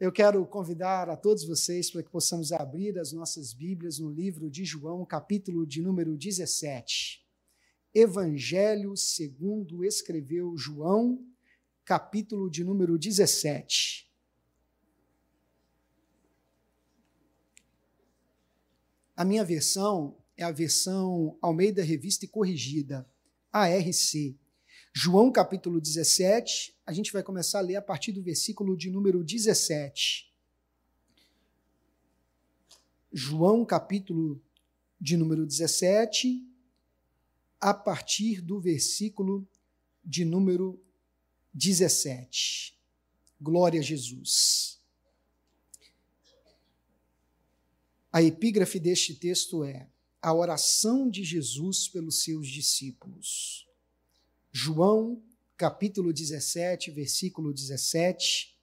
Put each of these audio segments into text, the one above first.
Eu quero convidar a todos vocês para que possamos abrir as nossas Bíblias no livro de João, capítulo de número 17. Evangelho segundo escreveu João, capítulo de número 17. A minha versão é a versão Almeida Revista e Corrigida, ARC. João capítulo 17, a gente vai começar a ler a partir do versículo de número 17. João capítulo de número 17, a partir do versículo de número 17. Glória a Jesus. A epígrafe deste texto é a oração de Jesus pelos seus discípulos. João, capítulo 17, versículo 17,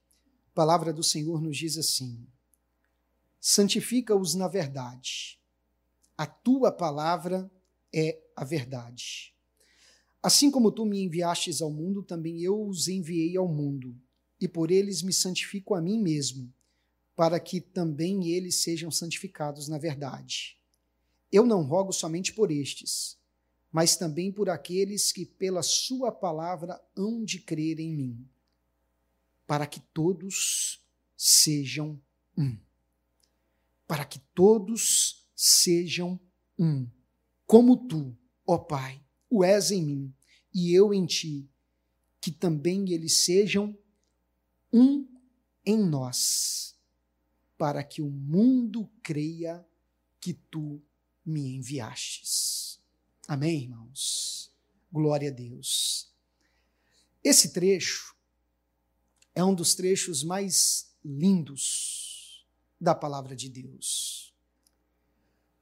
a palavra do Senhor nos diz assim: Santifica-os na verdade. A tua palavra é a verdade. Assim como tu me enviastes ao mundo, também eu os enviei ao mundo, e por eles me santifico a mim mesmo, para que também eles sejam santificados na verdade. Eu não rogo somente por estes, mas também por aqueles que pela sua palavra hão de crer em mim, para que todos sejam um. Para que todos sejam um, como tu, ó Pai, o és em mim e eu em ti, que também eles sejam um em nós, para que o mundo creia que tu me enviastes. Amém, irmãos? Glória a Deus. Esse trecho é um dos trechos mais lindos da palavra de Deus.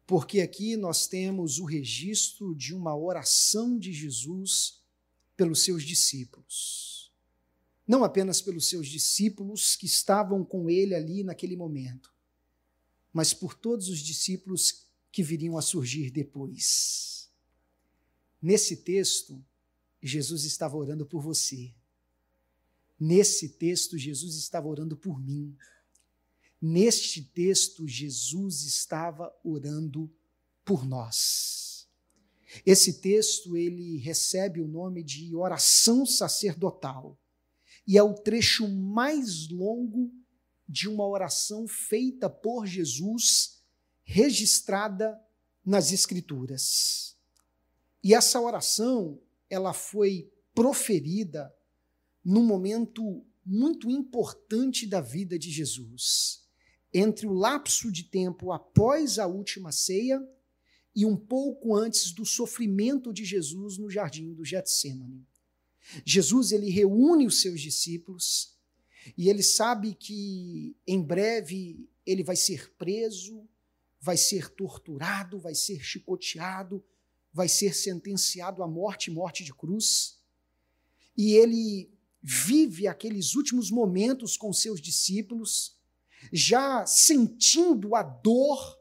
Porque aqui nós temos o registro de uma oração de Jesus pelos seus discípulos. Não apenas pelos seus discípulos que estavam com ele ali naquele momento, mas por todos os discípulos que viriam a surgir depois. Nesse texto, Jesus estava orando por você. Nesse texto, Jesus estava orando por mim. Neste texto, Jesus estava orando por nós. Esse texto ele recebe o nome de oração sacerdotal e é o trecho mais longo de uma oração feita por Jesus, registrada nas Escrituras. E essa oração, ela foi proferida num momento muito importante da vida de Jesus, entre o lapso de tempo após a última ceia e um pouco antes do sofrimento de Jesus no jardim do Getsemane. Jesus ele reúne os seus discípulos e ele sabe que em breve ele vai ser preso, vai ser torturado, vai ser chicoteado, vai ser sentenciado à morte, morte de cruz. E ele vive aqueles últimos momentos com seus discípulos, já sentindo a dor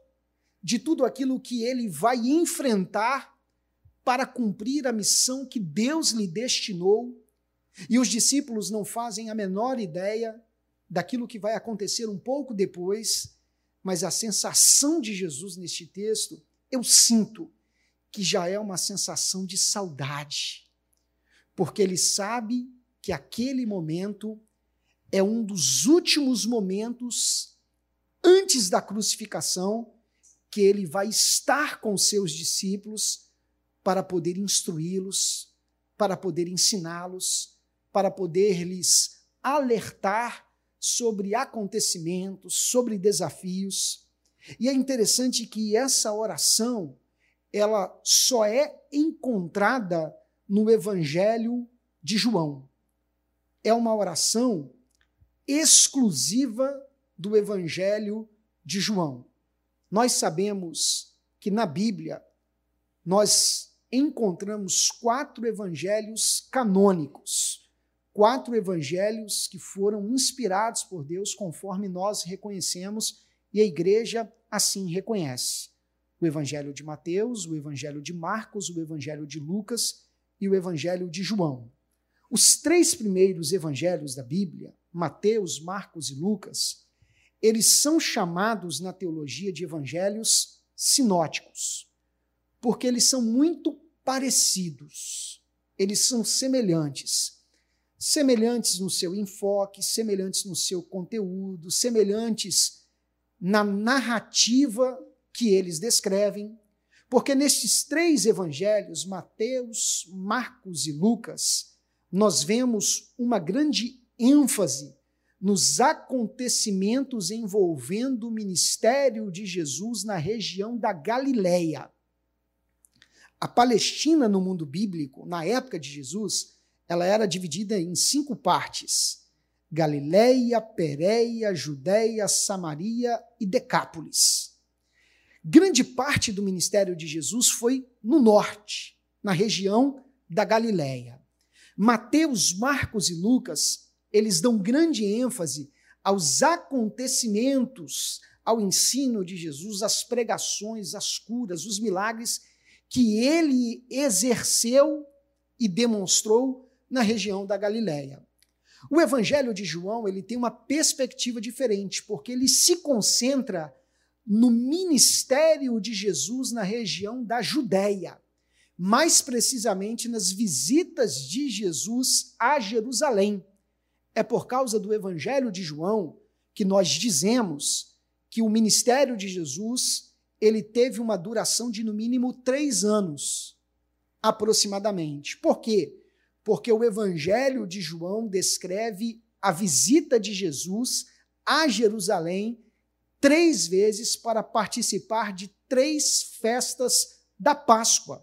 de tudo aquilo que ele vai enfrentar para cumprir a missão que Deus lhe destinou. E os discípulos não fazem a menor ideia daquilo que vai acontecer um pouco depois, mas a sensação de Jesus neste texto, eu sinto que já é uma sensação de saudade, porque ele sabe que aquele momento é um dos últimos momentos antes da crucificação que ele vai estar com seus discípulos para poder instruí-los, para poder ensiná-los, para poder lhes alertar sobre acontecimentos, sobre desafios. E é interessante que essa oração ela só é encontrada no Evangelho de João. É uma oração exclusiva do Evangelho de João. Nós sabemos que na Bíblia nós encontramos quatro evangelhos canônicos, quatro evangelhos que foram inspirados por Deus conforme nós reconhecemos e a igreja assim reconhece o Evangelho de Mateus, o Evangelho de Marcos, o Evangelho de Lucas e o Evangelho de João. Os três primeiros evangelhos da Bíblia, Mateus, Marcos e Lucas, eles são chamados na teologia de evangelhos sinóticos, porque eles são muito parecidos, eles são semelhantes. Semelhantes no seu enfoque, semelhantes no seu conteúdo, semelhantes na narrativa que eles descrevem, porque nestes três evangelhos, Mateus, Marcos e Lucas, nós vemos uma grande ênfase nos acontecimentos envolvendo o ministério de Jesus na região da Galileia. A Palestina no mundo bíblico, na época de Jesus, ela era dividida em cinco partes: Galileia, Pérea, Judéia, Samaria e Decápolis. Grande parte do ministério de Jesus foi no norte, na região da Galileia. Mateus, Marcos e Lucas, eles dão grande ênfase aos acontecimentos, ao ensino de Jesus, às pregações, às curas, os milagres que ele exerceu e demonstrou na região da Galileia. O Evangelho de João ele tem uma perspectiva diferente, porque ele se concentra no ministério de Jesus na região da Judéia, mais precisamente nas visitas de Jesus a Jerusalém. É por causa do Evangelho de João que nós dizemos que o ministério de Jesus ele teve uma duração de no mínimo três anos, aproximadamente. Por quê? Porque o Evangelho de João descreve a visita de Jesus a Jerusalém três vezes para participar de três festas da Páscoa,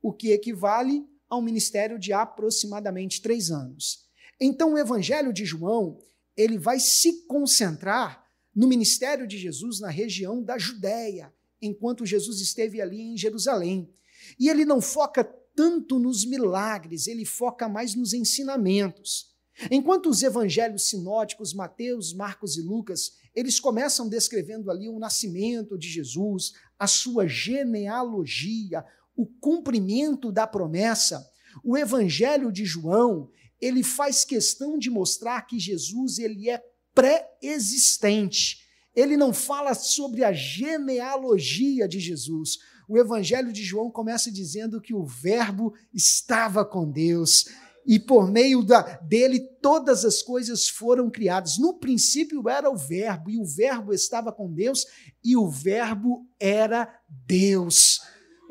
o que equivale a um ministério de aproximadamente três anos. Então, o Evangelho de João ele vai se concentrar no ministério de Jesus na região da Judéia, enquanto Jesus esteve ali em Jerusalém. E ele não foca tanto nos milagres, ele foca mais nos ensinamentos. Enquanto os evangelhos sinóticos, Mateus, Marcos e Lucas, eles começam descrevendo ali o nascimento de Jesus, a sua genealogia, o cumprimento da promessa. O evangelho de João, ele faz questão de mostrar que Jesus ele é pré-existente. Ele não fala sobre a genealogia de Jesus. O evangelho de João começa dizendo que o verbo estava com Deus e por meio da, dele todas as coisas foram criadas. No princípio era o Verbo, e o Verbo estava com Deus, e o Verbo era Deus.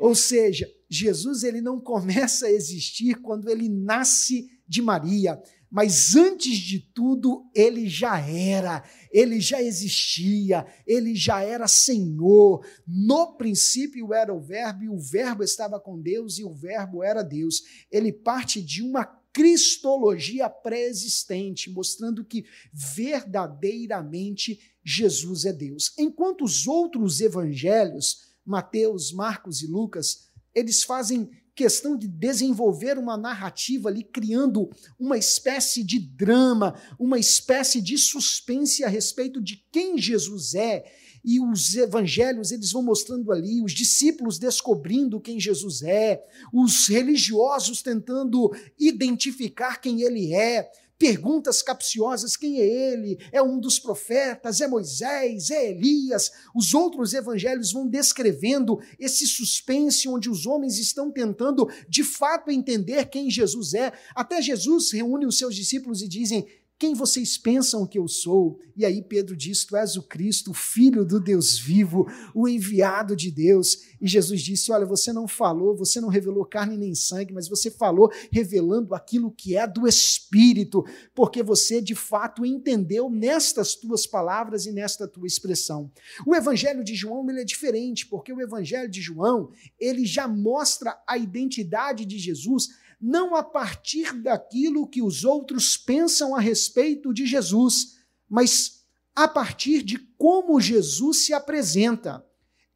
Ou seja, Jesus ele não começa a existir quando ele nasce de Maria, mas antes de tudo ele já era, ele já existia, ele já era Senhor. No princípio era o Verbo, e o Verbo estava com Deus, e o Verbo era Deus. Ele parte de uma cristologia pré-existente, mostrando que verdadeiramente Jesus é Deus. Enquanto os outros evangelhos, Mateus, Marcos e Lucas, eles fazem questão de desenvolver uma narrativa ali, criando uma espécie de drama, uma espécie de suspense a respeito de quem Jesus é e os evangelhos eles vão mostrando ali, os discípulos descobrindo quem Jesus é, os religiosos tentando identificar quem ele é, perguntas capciosas: quem é ele? É um dos profetas? É Moisés? É Elias? Os outros evangelhos vão descrevendo esse suspense onde os homens estão tentando de fato entender quem Jesus é. Até Jesus reúne os seus discípulos e dizem: quem vocês pensam que eu sou? E aí Pedro diz: Tu és o Cristo, o Filho do Deus vivo, o enviado de Deus. E Jesus disse: Olha, você não falou, você não revelou carne nem sangue, mas você falou revelando aquilo que é do Espírito, porque você de fato entendeu nestas tuas palavras e nesta tua expressão. O Evangelho de João ele é diferente, porque o Evangelho de João ele já mostra a identidade de Jesus não a partir daquilo que os outros pensam a respeito de Jesus, mas a partir de como Jesus se apresenta.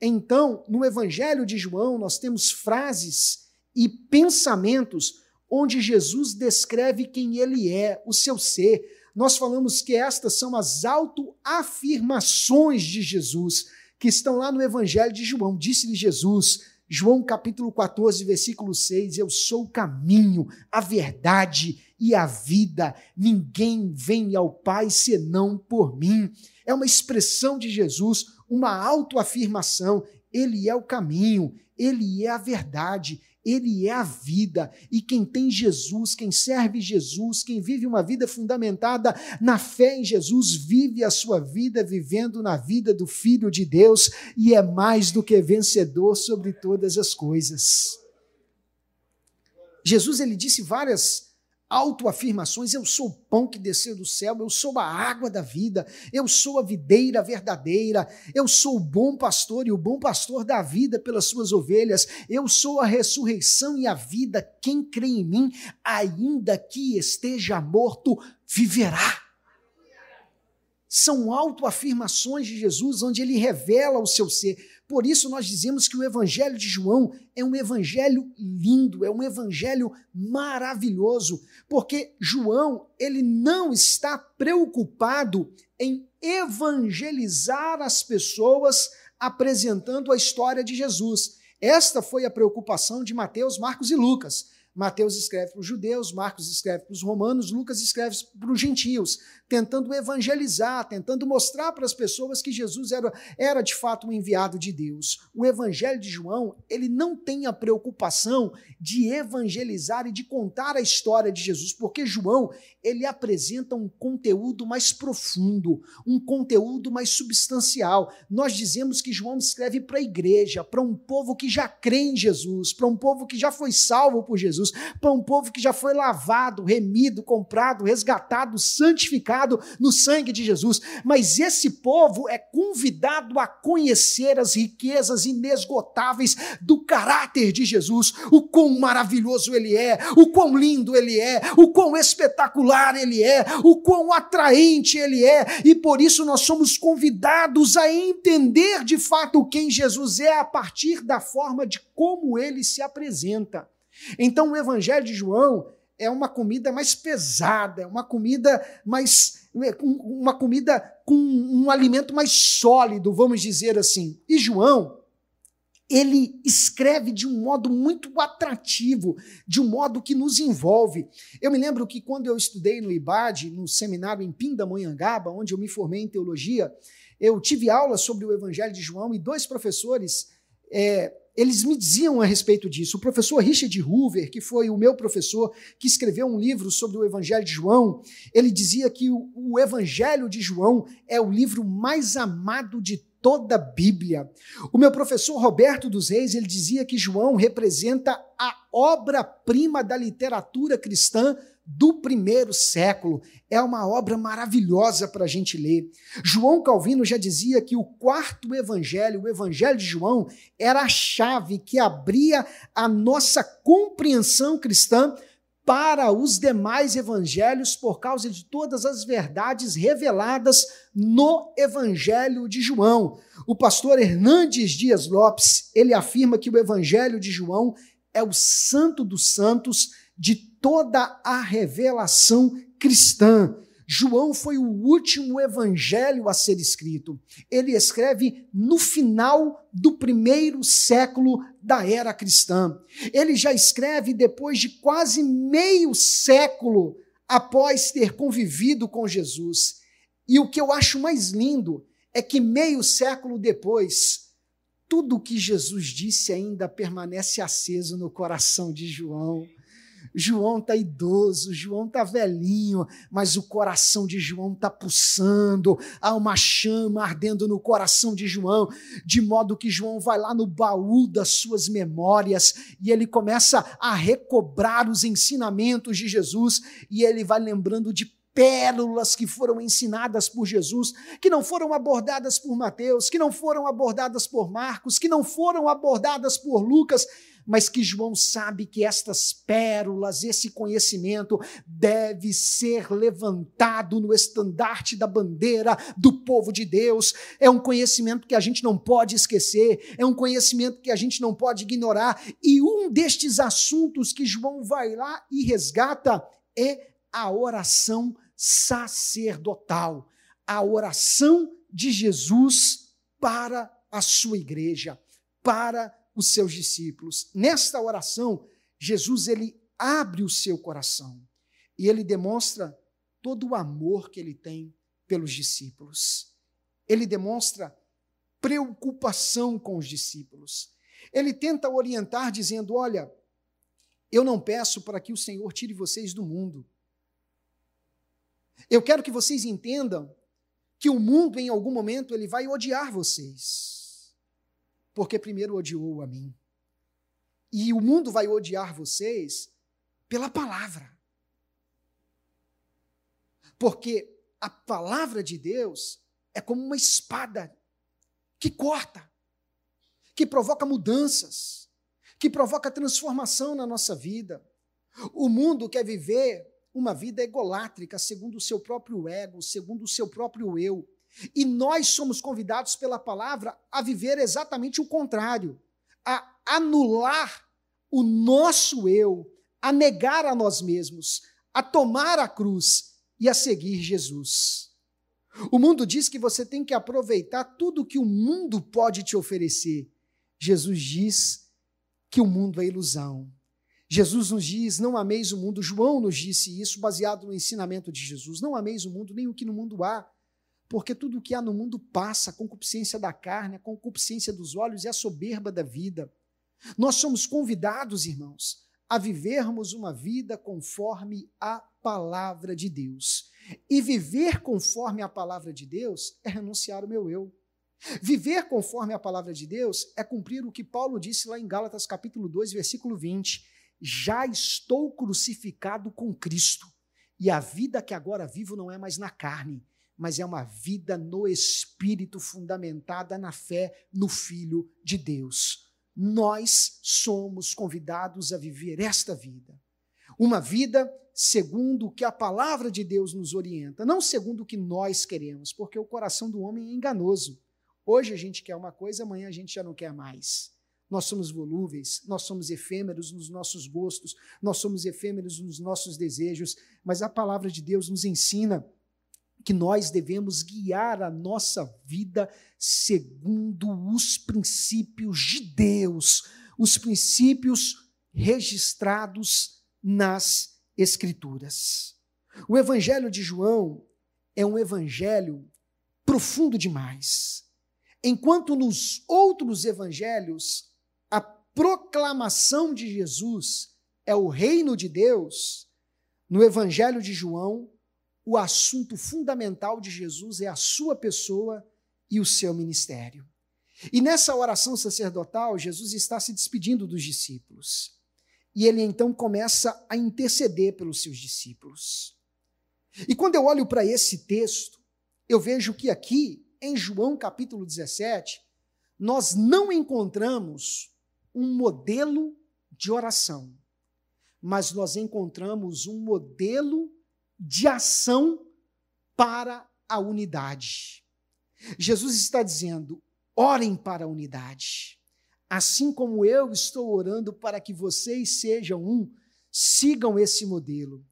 Então, no Evangelho de João, nós temos frases e pensamentos onde Jesus descreve quem ele é, o seu ser. Nós falamos que estas são as autoafirmações de Jesus, que estão lá no Evangelho de João. Disse-lhe Jesus: João capítulo 14, versículo 6: Eu sou o caminho, a verdade e a vida. Ninguém vem ao Pai senão por mim. É uma expressão de Jesus, uma autoafirmação. Ele é o caminho, ele é a verdade, ele é a vida. E quem tem Jesus, quem serve Jesus, quem vive uma vida fundamentada na fé em Jesus, vive a sua vida vivendo na vida do Filho de Deus e é mais do que vencedor sobre todas as coisas. Jesus ele disse várias autoafirmações: eu sou o pão que desceu do céu, eu sou a água da vida, eu sou a videira verdadeira, eu sou o bom pastor e o bom pastor dá vida pelas suas ovelhas, eu sou a ressurreição e a vida. Quem crê em mim, ainda que esteja morto, viverá. São autoafirmações de Jesus onde ele revela o seu ser. Por isso nós dizemos que o evangelho de João é um evangelho lindo, é um evangelho maravilhoso, porque João, ele não está preocupado em evangelizar as pessoas apresentando a história de Jesus. Esta foi a preocupação de Mateus, Marcos e Lucas. Mateus escreve para os judeus, Marcos escreve para os romanos, Lucas escreve para os gentios, tentando evangelizar, tentando mostrar para as pessoas que Jesus era, era de fato um enviado de Deus. O evangelho de João, ele não tem a preocupação de evangelizar e de contar a história de Jesus, porque João, ele apresenta um conteúdo mais profundo, um conteúdo mais substancial. Nós dizemos que João escreve para a igreja, para um povo que já crê em Jesus, para um povo que já foi salvo por Jesus, para um povo que já foi lavado, remido, comprado, resgatado, santificado no sangue de Jesus. Mas esse povo é convidado a conhecer as riquezas inesgotáveis do caráter de Jesus, o quão maravilhoso ele é, o quão lindo ele é, o quão espetacular ele é, o quão atraente ele é, e por isso nós somos convidados a entender de fato quem Jesus é a partir da forma de como ele se apresenta. Então, o Evangelho de João é uma comida mais pesada, é uma comida mais uma comida com um alimento mais sólido, vamos dizer assim. E João, ele escreve de um modo muito atrativo, de um modo que nos envolve. Eu me lembro que quando eu estudei no IBAD, no seminário em Pindamonhangaba, onde eu me formei em teologia, eu tive aula sobre o Evangelho de João e dois professores é, eles me diziam a respeito disso. O professor Richard Hoover, que foi o meu professor, que escreveu um livro sobre o Evangelho de João, ele dizia que o, o Evangelho de João é o livro mais amado de toda a Bíblia. O meu professor Roberto dos Reis, ele dizia que João representa a obra-prima da literatura cristã do primeiro século. É uma obra maravilhosa para a gente ler. João Calvino já dizia que o quarto evangelho, o evangelho de João, era a chave que abria a nossa compreensão cristã para os demais evangelhos por causa de todas as verdades reveladas no evangelho de João. O pastor Hernandes Dias Lopes, ele afirma que o evangelho de João é o santo dos santos de toda a revelação cristã. João foi o último evangelho a ser escrito. Ele escreve no final do primeiro século da era cristã. Ele já escreve depois de quase meio século após ter convivido com Jesus. E o que eu acho mais lindo é que meio século depois, tudo o que Jesus disse ainda permanece aceso no coração de João. João está idoso, João está velhinho, mas o coração de João está pulsando, há uma chama ardendo no coração de João, de modo que João vai lá no baú das suas memórias e ele começa a recobrar os ensinamentos de Jesus e ele vai lembrando de pérolas que foram ensinadas por Jesus, que não foram abordadas por Mateus, que não foram abordadas por Marcos, que não foram abordadas por Lucas, mas que João sabe que estas pérolas, esse conhecimento deve ser levantado no estandarte da bandeira do povo de Deus. É um conhecimento que a gente não pode esquecer, é um conhecimento que a gente não pode ignorar. E um destes assuntos que João vai lá e resgata é a oração sacerdotal, a oração de Jesus para a sua igreja, para os seus discípulos. Nesta oração, Jesus ele abre o seu coração. e ele demonstra todo o amor que ele tem pelos discípulos. Ele demonstra preocupação com os discípulos. Ele tenta orientar dizendo: Olha, eu não peço para que o Senhor tire vocês do mundo. Eu quero que vocês entendam que o mundo, em algum momento, ele vai odiar vocês. Porque primeiro odiou a mim. E o mundo vai odiar vocês pela palavra. Porque a palavra de Deus é como uma espada que corta, que provoca mudanças, que provoca transformação na nossa vida. O mundo quer viver uma vida egolátrica, segundo o seu próprio ego, segundo o seu próprio eu. E nós somos convidados pela palavra a viver exatamente o contrário, a anular o nosso eu, a negar a nós mesmos, a tomar a cruz e a seguir Jesus. O mundo diz que você tem que aproveitar tudo que o mundo pode te oferecer. Jesus diz que o mundo é ilusão. Jesus nos diz: não ameis o mundo. João nos disse isso, baseado no ensinamento de Jesus: não ameis o mundo, nem o que no mundo há. Porque tudo o que há no mundo passa, a concupiscência da carne, a concupiscência dos olhos e a soberba da vida. Nós somos convidados, irmãos, a vivermos uma vida conforme a palavra de Deus. E viver conforme a palavra de Deus é renunciar ao meu eu. Viver conforme a palavra de Deus é cumprir o que Paulo disse lá em Gálatas capítulo 2, versículo 20 já estou crucificado com Cristo, e a vida que agora vivo não é mais na carne, mas é uma vida no espírito, fundamentada na fé no Filho de Deus. Nós somos convidados a viver esta vida. Uma vida segundo o que a palavra de Deus nos orienta, não segundo o que nós queremos, porque o coração do homem é enganoso. Hoje a gente quer uma coisa, amanhã a gente já não quer mais. Nós somos volúveis, nós somos efêmeros nos nossos gostos, nós somos efêmeros nos nossos desejos, mas a palavra de Deus nos ensina que nós devemos guiar a nossa vida segundo os princípios de Deus, os princípios registrados nas Escrituras. O Evangelho de João é um evangelho profundo demais. Enquanto nos outros evangelhos a proclamação de Jesus é o reino de Deus, no Evangelho de João, o assunto fundamental de Jesus é a sua pessoa e o seu ministério. E nessa oração sacerdotal, Jesus está se despedindo dos discípulos. E ele então começa a interceder pelos seus discípulos. E quando eu olho para esse texto, eu vejo que aqui, em João capítulo 17, nós não encontramos um modelo de oração, mas nós encontramos um modelo de ação para a unidade. Jesus está dizendo: orem para a unidade. Assim como eu estou orando para que vocês sejam um, sigam esse modelo.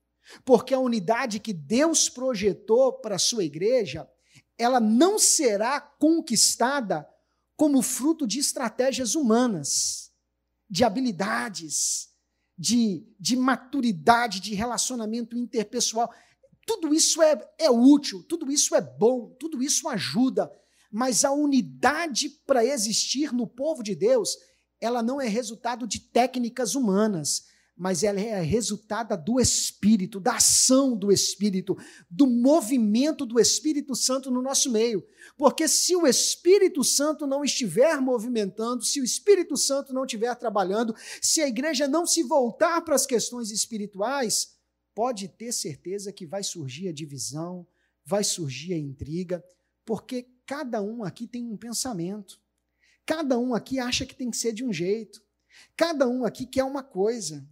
Porque a unidade que Deus projetou para a sua igreja, ela não será conquistada como fruto de estratégias humanas de habilidades, de, de maturidade, de relacionamento interpessoal. Tudo isso é, é útil, tudo isso é bom, tudo isso ajuda, mas a unidade para existir no povo de Deus, ela não é resultado de técnicas humanas, mas ela é resultada do Espírito, da ação do Espírito, do movimento do Espírito Santo no nosso meio. Porque se o Espírito Santo não estiver movimentando, se o Espírito Santo não estiver trabalhando, se a igreja não se voltar para as questões espirituais, pode ter certeza que vai surgir a divisão, vai surgir a intriga, porque cada um aqui tem um pensamento. Cada um aqui acha que tem que ser de um jeito. Cada um aqui quer uma coisa.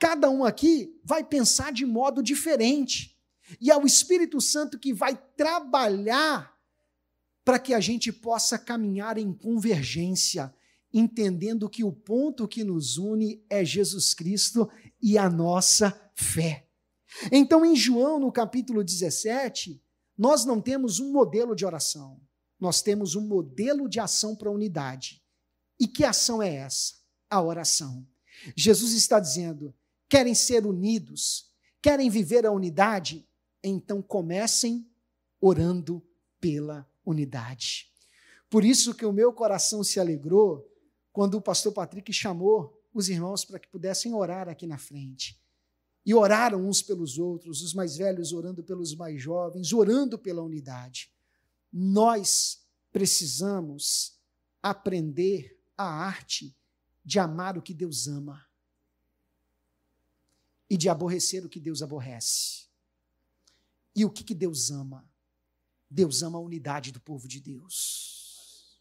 Cada um aqui vai pensar de modo diferente. E é o Espírito Santo que vai trabalhar para que a gente possa caminhar em convergência, entendendo que o ponto que nos une é Jesus Cristo e a nossa fé. Então, em João, no capítulo 17, nós não temos um modelo de oração, nós temos um modelo de ação para a unidade. E que ação é essa? A oração. Jesus está dizendo: querem ser unidos, Querem viver a unidade? Então comecem orando pela unidade. Por isso que o meu coração se alegrou quando o pastor Patrick chamou os irmãos para que pudessem orar aqui na frente. E oraram uns pelos outros, os mais velhos orando pelos mais jovens, orando pela unidade. Nós precisamos aprender a arte de amar o que Deus ama e de aborrecer o que Deus aborrece. E o que, que Deus ama? Deus ama a unidade do povo de Deus.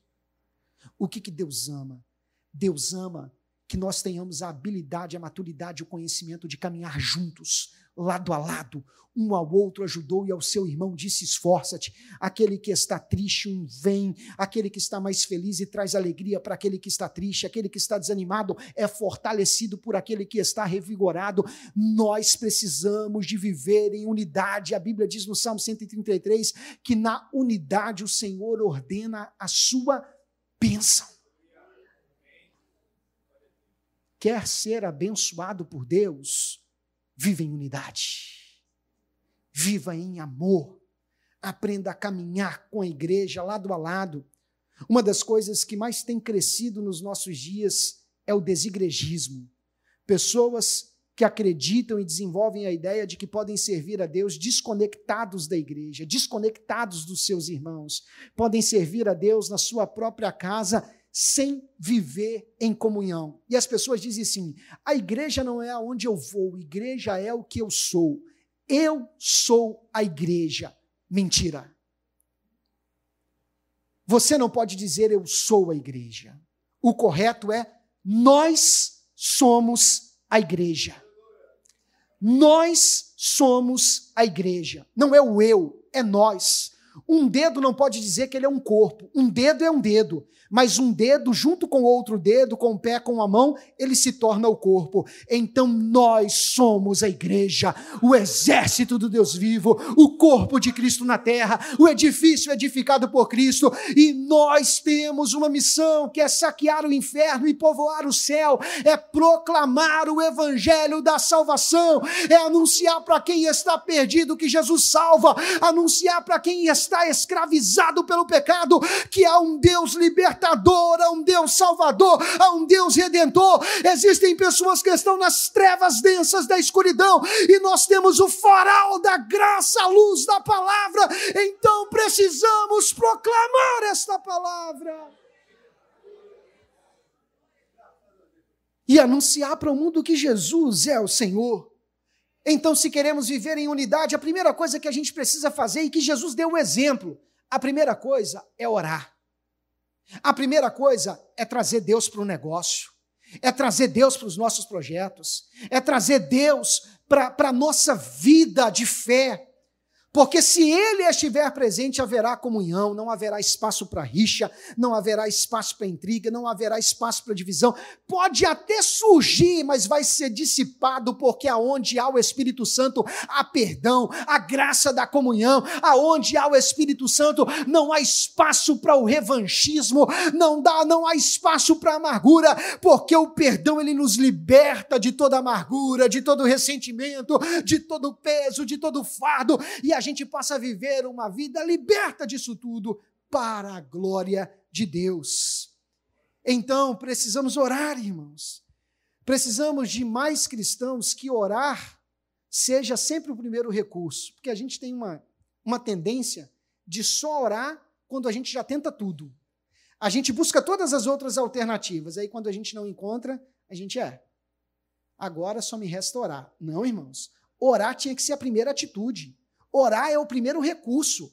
O que, que Deus ama? Deus ama que nós tenhamos a habilidade, a maturidade, o conhecimento de caminhar juntos, lado a lado, um ao outro ajudou e ao seu irmão disse: esforça-te. Aquele que está triste, um vem. Aquele que está mais feliz e traz alegria para aquele que está triste. Aquele que está desanimado é fortalecido por aquele que está revigorado. Nós precisamos de viver em unidade. A Bíblia diz no Salmo 133 que na unidade o Senhor ordena a sua bênção quer ser abençoado por Deus, viva em unidade, viva em amor, aprenda a caminhar com a igreja lado a lado. Uma das coisas que mais tem crescido nos nossos dias é o desigrejismo. Pessoas que acreditam e desenvolvem a ideia de que podem servir a Deus desconectados da igreja, desconectados dos seus irmãos, podem servir a Deus na sua própria casa sem viver em comunhão. E as pessoas dizem assim: a igreja não é aonde eu vou, a igreja é o que eu sou. Eu sou a igreja. Mentira. Você não pode dizer eu sou a igreja. O correto é nós somos a igreja. Nós somos a igreja. Não é o eu, é nós. Um dedo não pode dizer que ele é um corpo. Um dedo é um dedo mas um dedo junto com outro dedo, com o pé, com a mão, ele se torna o corpo. Então nós somos a igreja, o exército do Deus vivo, o corpo de Cristo na terra, o edifício edificado por Cristo, e nós temos uma missão que é saquear o inferno e povoar o céu, é proclamar o evangelho da salvação, é anunciar para quem está perdido que Jesus salva, anunciar para quem está escravizado pelo pecado que há um Deus libertador a um Deus salvador, a um Deus redentor. Existem pessoas que estão nas trevas densas da escuridão e nós temos o farol da graça, a luz da palavra. Então precisamos proclamar esta palavra. E anunciar para o mundo que Jesus é o Senhor. Então, se queremos viver em unidade, a primeira coisa que a gente precisa fazer, e que Jesus deu o exemplo, a primeira coisa é orar. A primeira coisa é trazer Deus para o negócio, é trazer Deus para os nossos projetos, é trazer Deus para a nossa vida de fé, porque se ele estiver presente, haverá comunhão, não haverá espaço para rixa, não haverá espaço para intriga, não haverá espaço para divisão. Pode até surgir, mas vai ser dissipado, porque aonde há o Espírito Santo, há perdão, a graça da comunhão. Aonde há o Espírito Santo, não há espaço para o revanchismo, não dá, não há espaço para amargura, porque o perdão ele nos liberta de toda amargura, de todo ressentimento, de todo peso, de todo fardo, e a gente possa viver uma vida liberta disso tudo para a glória de Deus. Então, precisamos orar, irmãos. Precisamos de mais cristãos que orar seja sempre o primeiro recurso, porque a gente tem uma, uma tendência de só orar quando a gente já tenta tudo. A gente busca todas as outras alternativas, aí quando a gente não encontra, a gente é. Agora só me resta orar. Não, irmãos. Orar tinha que ser a primeira atitude. Orar é o primeiro recurso.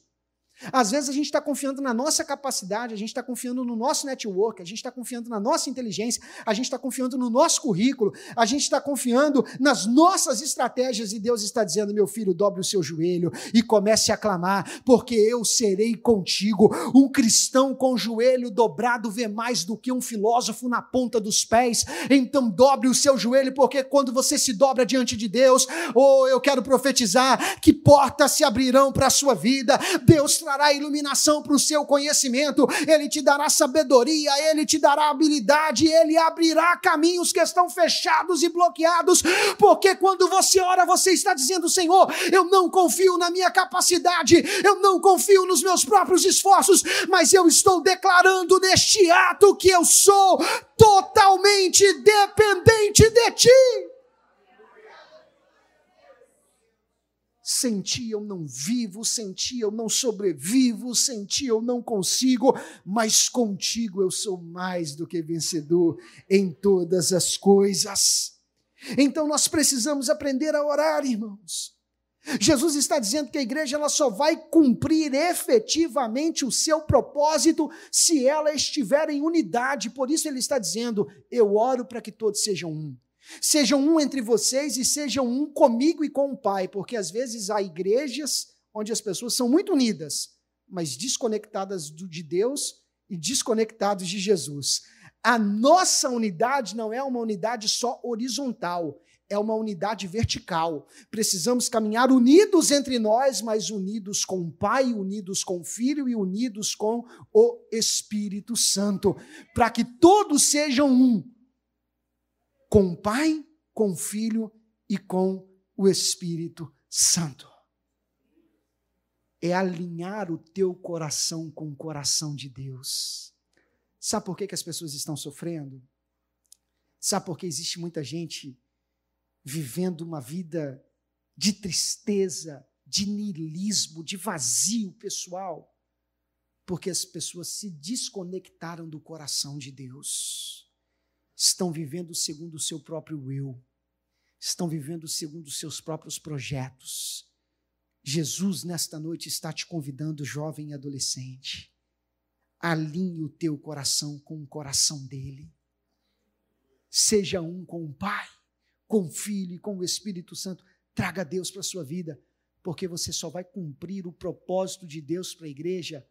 Às vezes a gente está confiando na nossa capacidade, a gente está confiando no nosso network, a gente está confiando na nossa inteligência, a gente está confiando no nosso currículo, a gente está confiando nas nossas estratégias e Deus está dizendo: meu filho, dobre o seu joelho e comece a clamar, porque eu serei contigo. Um cristão com o joelho dobrado vê mais do que um filósofo na ponta dos pés. Então dobre o seu joelho, porque quando você se dobra diante de Deus, ou oh, eu quero profetizar que portas se abrirão para a sua vida. Deus trará iluminação para o seu conhecimento, Ele te dará sabedoria, Ele te dará habilidade, Ele abrirá caminhos que estão fechados e bloqueados, porque quando você ora, você está dizendo: Senhor, eu não confio na minha capacidade, eu não confio nos meus próprios esforços, mas eu estou declarando neste ato que eu sou totalmente dependente de Ti. Sem ti eu não vivo, sem ti eu não sobrevivo, sem ti eu não consigo, mas contigo eu sou mais do que vencedor em todas as coisas. Então nós precisamos aprender a orar, irmãos. Jesus está dizendo que a igreja ela só vai cumprir efetivamente o seu propósito se ela estiver em unidade. Por isso ele está dizendo: Eu oro para que todos sejam um. Sejam um entre vocês e sejam um comigo e com o Pai, porque às vezes há igrejas onde as pessoas são muito unidas, mas desconectadas de Deus e desconectados de Jesus. A nossa unidade não é uma unidade só horizontal, é uma unidade vertical. Precisamos caminhar unidos entre nós, mas unidos com o Pai, unidos com o Filho e unidos com o Espírito Santo, para que todos sejam um com o Pai, com o Filho e com o Espírito Santo. É alinhar o teu coração com o coração de Deus. Sabe por que, que as pessoas estão sofrendo? Sabe por que existe muita gente vivendo uma vida de tristeza, de niilismo, de vazio pessoal? Porque as pessoas se desconectaram do coração de Deus estão vivendo segundo o seu próprio eu, estão vivendo segundo os seus próprios projetos. Jesus, nesta noite, está te convidando, jovem e adolescente. Alinhe o teu coração com o coração dele. Seja um com o Pai, com o Filho e com o Espírito Santo. Traga Deus para a sua vida, porque você só vai cumprir o propósito de Deus para a igreja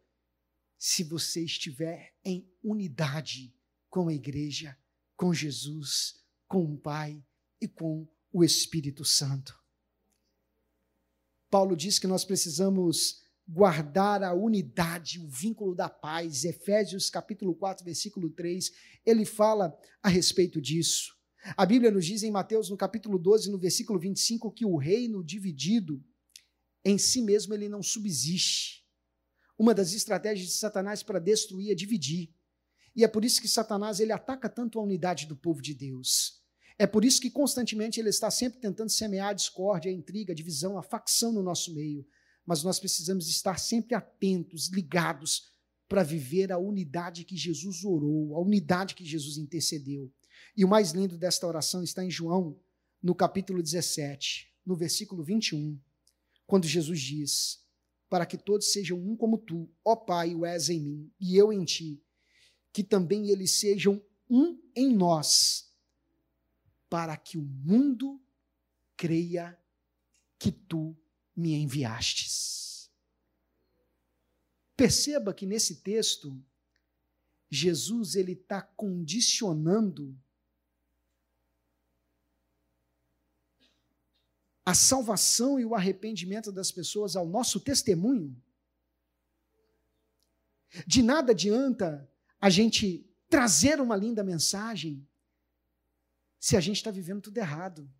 se você estiver em unidade com a igreja com Jesus, com o Pai e com o Espírito Santo. Paulo diz que nós precisamos guardar a unidade, o vínculo da paz. Efésios capítulo 4, versículo 3, ele fala a respeito disso. A Bíblia nos diz em Mateus, no capítulo 12, no versículo 25, que o reino dividido em si mesmo ele não subsiste. Uma das estratégias de Satanás para destruir é dividir. E é por isso que Satanás ele ataca tanto a unidade do povo de Deus. É por isso que constantemente ele está sempre tentando semear a discórdia, a intriga, a divisão, a facção no nosso meio. Mas nós precisamos estar sempre atentos, ligados, para viver a unidade que Jesus orou, a unidade que Jesus intercedeu. E o mais lindo desta oração está em João, no capítulo 17, no versículo 21, quando Jesus diz: Para que todos sejam um como tu, ó Pai, o és em mim, e eu em ti que também eles sejam um em nós, para que o mundo creia que tu me enviastes. Perceba que nesse texto, Jesus ele está condicionando a salvação e o arrependimento das pessoas ao nosso testemunho. De nada adianta a gente trazer uma linda mensagem se a gente está vivendo tudo errado.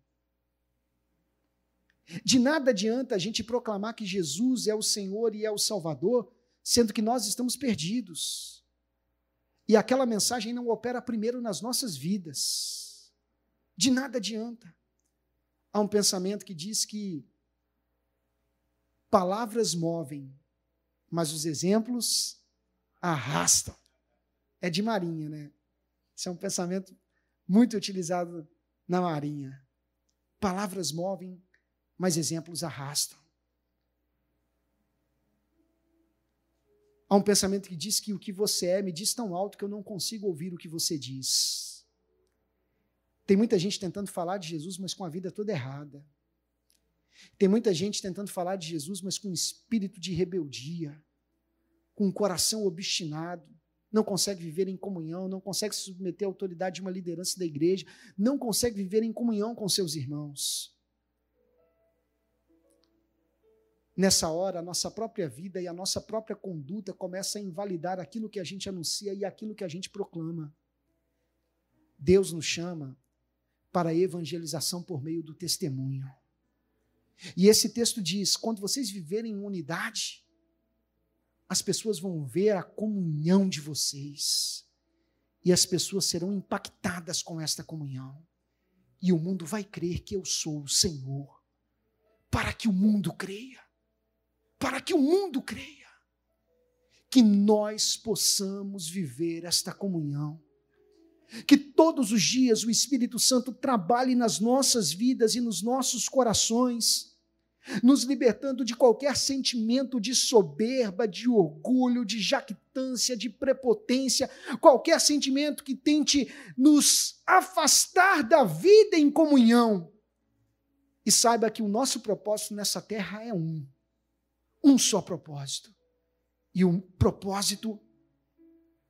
De nada adianta a gente proclamar que Jesus é o Senhor e é o Salvador, sendo que nós estamos perdidos. E aquela mensagem não opera primeiro nas nossas vidas. De nada adianta. Há um pensamento que diz que palavras movem, mas os exemplos arrastam é de Marinha, né? Isso é um pensamento muito utilizado na Marinha. Palavras movem, mas exemplos arrastam. Há um pensamento que diz que o que você é me diz tão alto que eu não consigo ouvir o que você diz. Tem muita gente tentando falar de Jesus, mas com a vida toda errada. Tem muita gente tentando falar de Jesus, mas com um espírito de rebeldia, com um coração obstinado não consegue viver em comunhão, não consegue se submeter à autoridade de uma liderança da igreja, não consegue viver em comunhão com seus irmãos. Nessa hora, a nossa própria vida e a nossa própria conduta começa a invalidar aquilo que a gente anuncia e aquilo que a gente proclama. Deus nos chama para a evangelização por meio do testemunho. E esse texto diz: quando vocês viverem em unidade, as pessoas vão ver a comunhão de vocês. E as pessoas serão impactadas com esta comunhão. E o mundo vai crer que eu sou o Senhor. Para que o mundo creia para que o mundo creia, que nós possamos viver esta comunhão. Que todos os dias o Espírito Santo trabalhe nas nossas vidas e nos nossos corações, nos libertando de qualquer sentimento de soberba, de orgulho, de jactância, de prepotência, qualquer sentimento que tente nos afastar da vida em comunhão. E saiba que o nosso propósito nessa terra é um um só propósito. E o propósito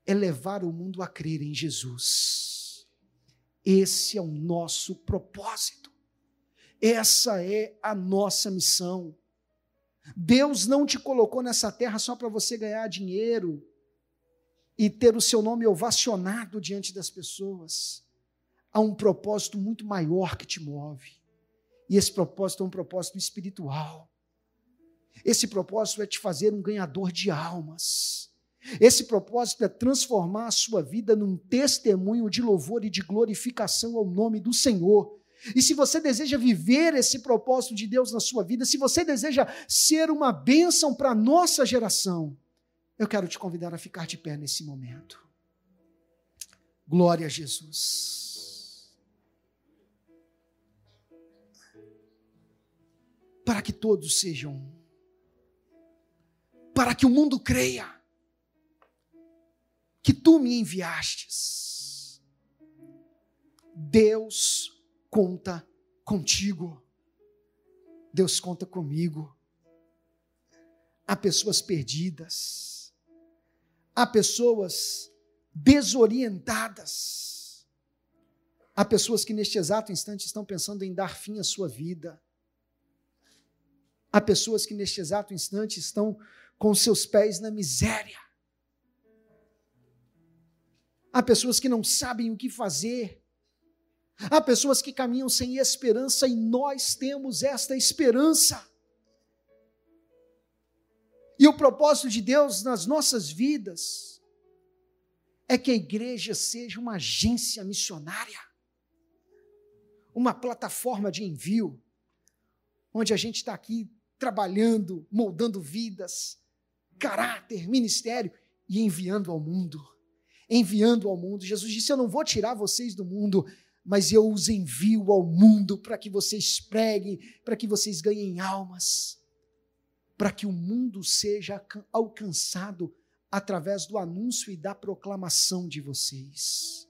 é levar o mundo a crer em Jesus. Esse é o nosso propósito. Essa é a nossa missão. Deus não te colocou nessa terra só para você ganhar dinheiro e ter o seu nome ovacionado diante das pessoas. Há um propósito muito maior que te move. E esse propósito é um propósito espiritual. Esse propósito é te fazer um ganhador de almas. Esse propósito é transformar a sua vida num testemunho de louvor e de glorificação ao nome do Senhor. E se você deseja viver esse propósito de Deus na sua vida, se você deseja ser uma bênção para a nossa geração, eu quero te convidar a ficar de pé nesse momento. Glória a Jesus. Para que todos sejam um para que o mundo creia que tu me enviastes. Deus conta contigo. Deus conta comigo. Há pessoas perdidas. Há pessoas desorientadas. Há pessoas que neste exato instante estão pensando em dar fim à sua vida. Há pessoas que neste exato instante estão com seus pés na miséria. Há pessoas que não sabem o que fazer. Há pessoas que caminham sem esperança e nós temos esta esperança. E o propósito de Deus nas nossas vidas é que a igreja seja uma agência missionária, uma plataforma de envio, onde a gente está aqui trabalhando, moldando vidas, caráter, ministério e enviando ao mundo. Enviando ao mundo. Jesus disse: Eu não vou tirar vocês do mundo, mas eu os envio ao mundo para que vocês preguem, para que vocês ganhem almas, para que o mundo seja alcançado através do anúncio e da proclamação de vocês.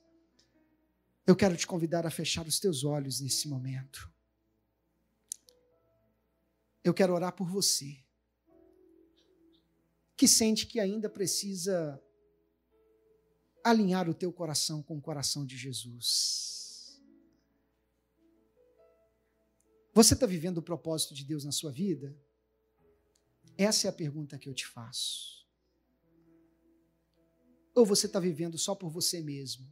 Eu quero te convidar a fechar os teus olhos nesse momento. Eu quero orar por você que sente que ainda precisa alinhar o teu coração com o coração de Jesus. Você está vivendo o propósito de Deus na sua vida? Essa é a pergunta que eu te faço. Ou você está vivendo só por você mesmo?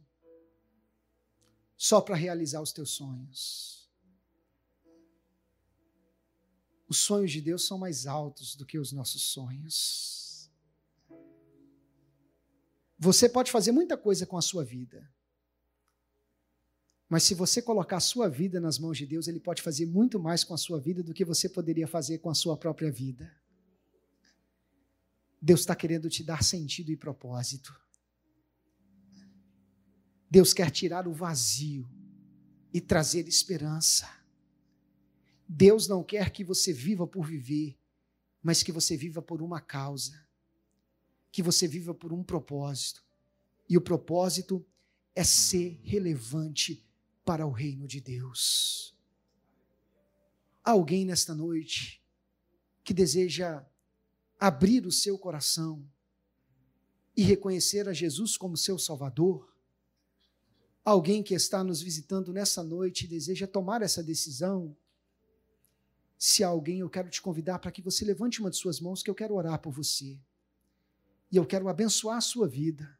Só para realizar os teus sonhos? Os sonhos de Deus são mais altos do que os nossos sonhos. Você pode fazer muita coisa com a sua vida. Mas se você colocar a sua vida nas mãos de Deus, Ele pode fazer muito mais com a sua vida do que você poderia fazer com a sua própria vida. Deus está querendo te dar sentido e propósito. Deus quer tirar o vazio e trazer esperança. Deus não quer que você viva por viver, mas que você viva por uma causa que você viva por um propósito. E o propósito é ser relevante para o reino de Deus. Há alguém nesta noite que deseja abrir o seu coração e reconhecer a Jesus como seu Salvador? Alguém que está nos visitando nessa noite e deseja tomar essa decisão? Se há alguém, eu quero te convidar para que você levante uma de suas mãos, que eu quero orar por você. E eu quero abençoar a sua vida.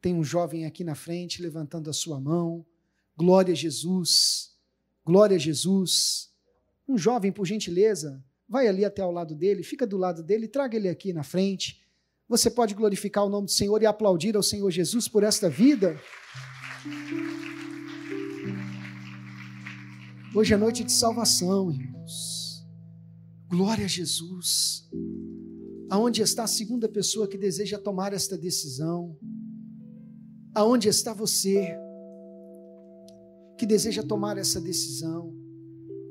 Tem um jovem aqui na frente levantando a sua mão. Glória a Jesus. Glória a Jesus. Um jovem, por gentileza, vai ali até ao lado dele, fica do lado dele, traga ele aqui na frente. Você pode glorificar o nome do Senhor e aplaudir ao Senhor Jesus por esta vida. Hoje é noite de salvação, irmãos. Glória a Jesus. Aonde está a segunda pessoa que deseja tomar esta decisão? Aonde está você que deseja tomar essa decisão?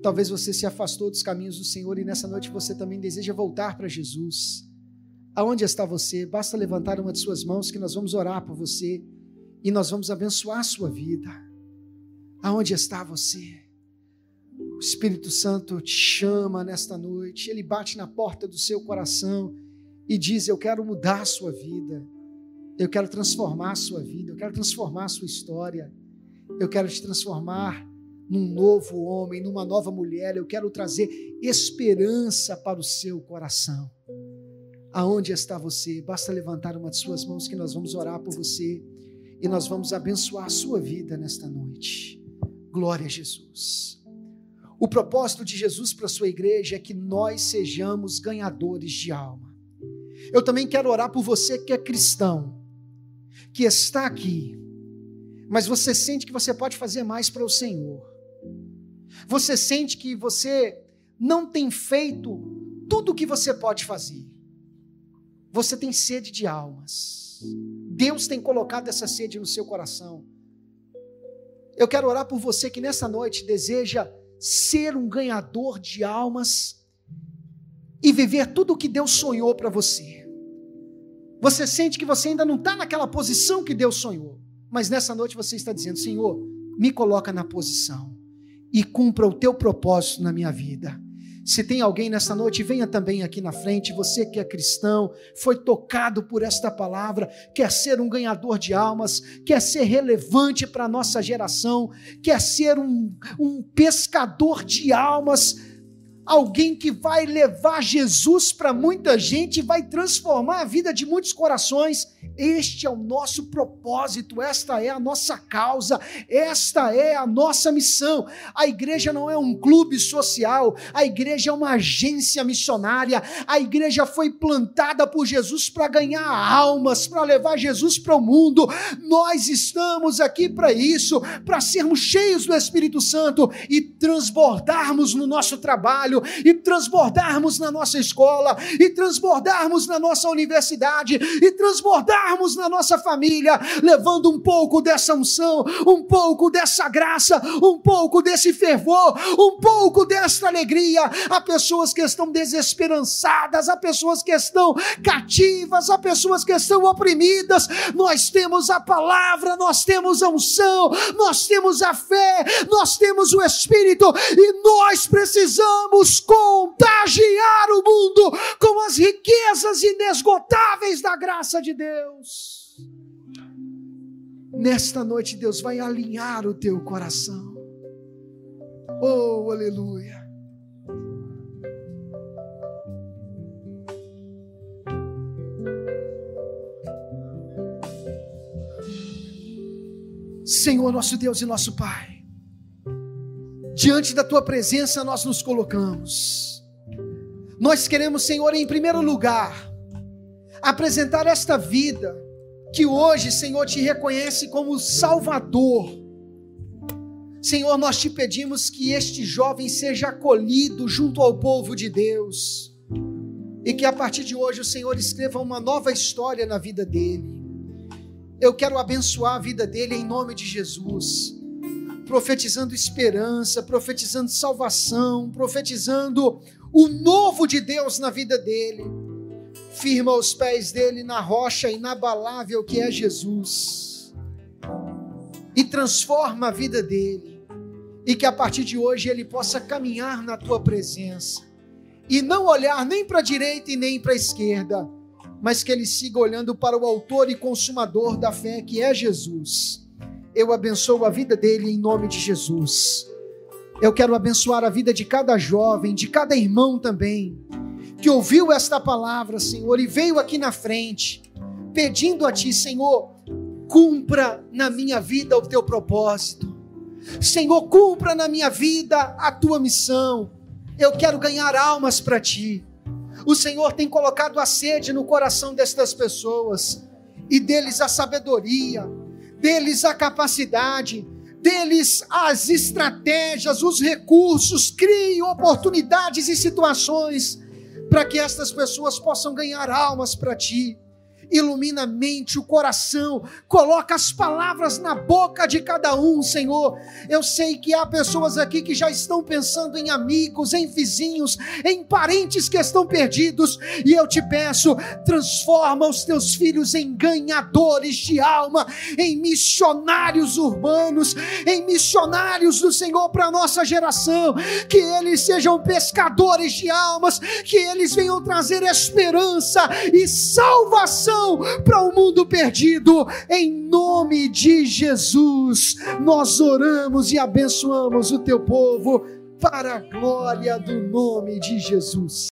Talvez você se afastou dos caminhos do Senhor e nessa noite você também deseja voltar para Jesus. Aonde está você? Basta levantar uma de suas mãos que nós vamos orar por você e nós vamos abençoar a sua vida. Aonde está você? O Espírito Santo te chama nesta noite, ele bate na porta do seu coração e diz: Eu quero mudar a sua vida, eu quero transformar a sua vida, eu quero transformar a sua história, eu quero te transformar num novo homem, numa nova mulher, eu quero trazer esperança para o seu coração. Aonde está você? Basta levantar uma de suas mãos que nós vamos orar por você e nós vamos abençoar a sua vida nesta noite. Glória a Jesus. O propósito de Jesus para a sua igreja é que nós sejamos ganhadores de alma. Eu também quero orar por você que é cristão, que está aqui, mas você sente que você pode fazer mais para o Senhor. Você sente que você não tem feito tudo o que você pode fazer. Você tem sede de almas. Deus tem colocado essa sede no seu coração. Eu quero orar por você que nessa noite deseja ser um ganhador de almas e viver tudo o que Deus sonhou para você. Você sente que você ainda não está naquela posição que Deus sonhou, mas nessa noite você está dizendo: Senhor, me coloca na posição e cumpra o teu propósito na minha vida. Se tem alguém nessa noite, venha também aqui na frente. Você que é cristão, foi tocado por esta palavra, quer ser um ganhador de almas, quer ser relevante para a nossa geração, quer ser um, um pescador de almas alguém que vai levar Jesus para muita gente, vai transformar a vida de muitos corações. Este é o nosso propósito, esta é a nossa causa, esta é a nossa missão. A igreja não é um clube social, a igreja é uma agência missionária. A igreja foi plantada por Jesus para ganhar almas, para levar Jesus para o mundo. Nós estamos aqui para isso, para sermos cheios do Espírito Santo e transbordarmos no nosso trabalho e transbordarmos na nossa escola, e transbordarmos na nossa universidade, e transbordarmos na nossa família, levando um pouco dessa unção, um pouco dessa graça, um pouco desse fervor, um pouco desta alegria a pessoas que estão desesperançadas, a pessoas que estão cativas, a pessoas que estão oprimidas. Nós temos a palavra, nós temos a unção, nós temos a fé, nós temos o Espírito e nós precisamos contagiar o mundo com as riquezas inesgotáveis da graça de Deus. Nesta noite, Deus vai alinhar o teu coração. Oh, aleluia. Senhor, nosso Deus e nosso Pai diante da tua presença nós nos colocamos. Nós queremos, Senhor, em primeiro lugar, apresentar esta vida que hoje, Senhor, te reconhece como Salvador. Senhor, nós te pedimos que este jovem seja acolhido junto ao povo de Deus e que a partir de hoje o Senhor escreva uma nova história na vida dele. Eu quero abençoar a vida dele em nome de Jesus profetizando esperança, profetizando salvação, profetizando o novo de Deus na vida dele. Firma os pés dele na rocha inabalável que é Jesus. E transforma a vida dele. E que a partir de hoje ele possa caminhar na tua presença. E não olhar nem para a direita e nem para a esquerda, mas que ele siga olhando para o Autor e Consumador da fé, que é Jesus eu abençoo a vida dele em nome de Jesus. Eu quero abençoar a vida de cada jovem, de cada irmão também, que ouviu esta palavra, Senhor, e veio aqui na frente, pedindo a Ti, Senhor, cumpra na minha vida o Teu propósito. Senhor, cumpra na minha vida a Tua missão. Eu quero ganhar almas para Ti. O Senhor tem colocado a sede no coração destas pessoas e deles a sabedoria, deles a capacidade, deles as estratégias, os recursos, crie oportunidades e situações para que estas pessoas possam ganhar almas para ti ilumina a mente, o coração, coloca as palavras na boca de cada um, Senhor. Eu sei que há pessoas aqui que já estão pensando em amigos, em vizinhos, em parentes que estão perdidos, e eu te peço, transforma os teus filhos em ganhadores de alma, em missionários urbanos, em missionários do Senhor para a nossa geração, que eles sejam pescadores de almas, que eles venham trazer esperança e salvação para o mundo perdido. Em nome de Jesus, nós oramos e abençoamos o teu povo para a glória do nome de Jesus.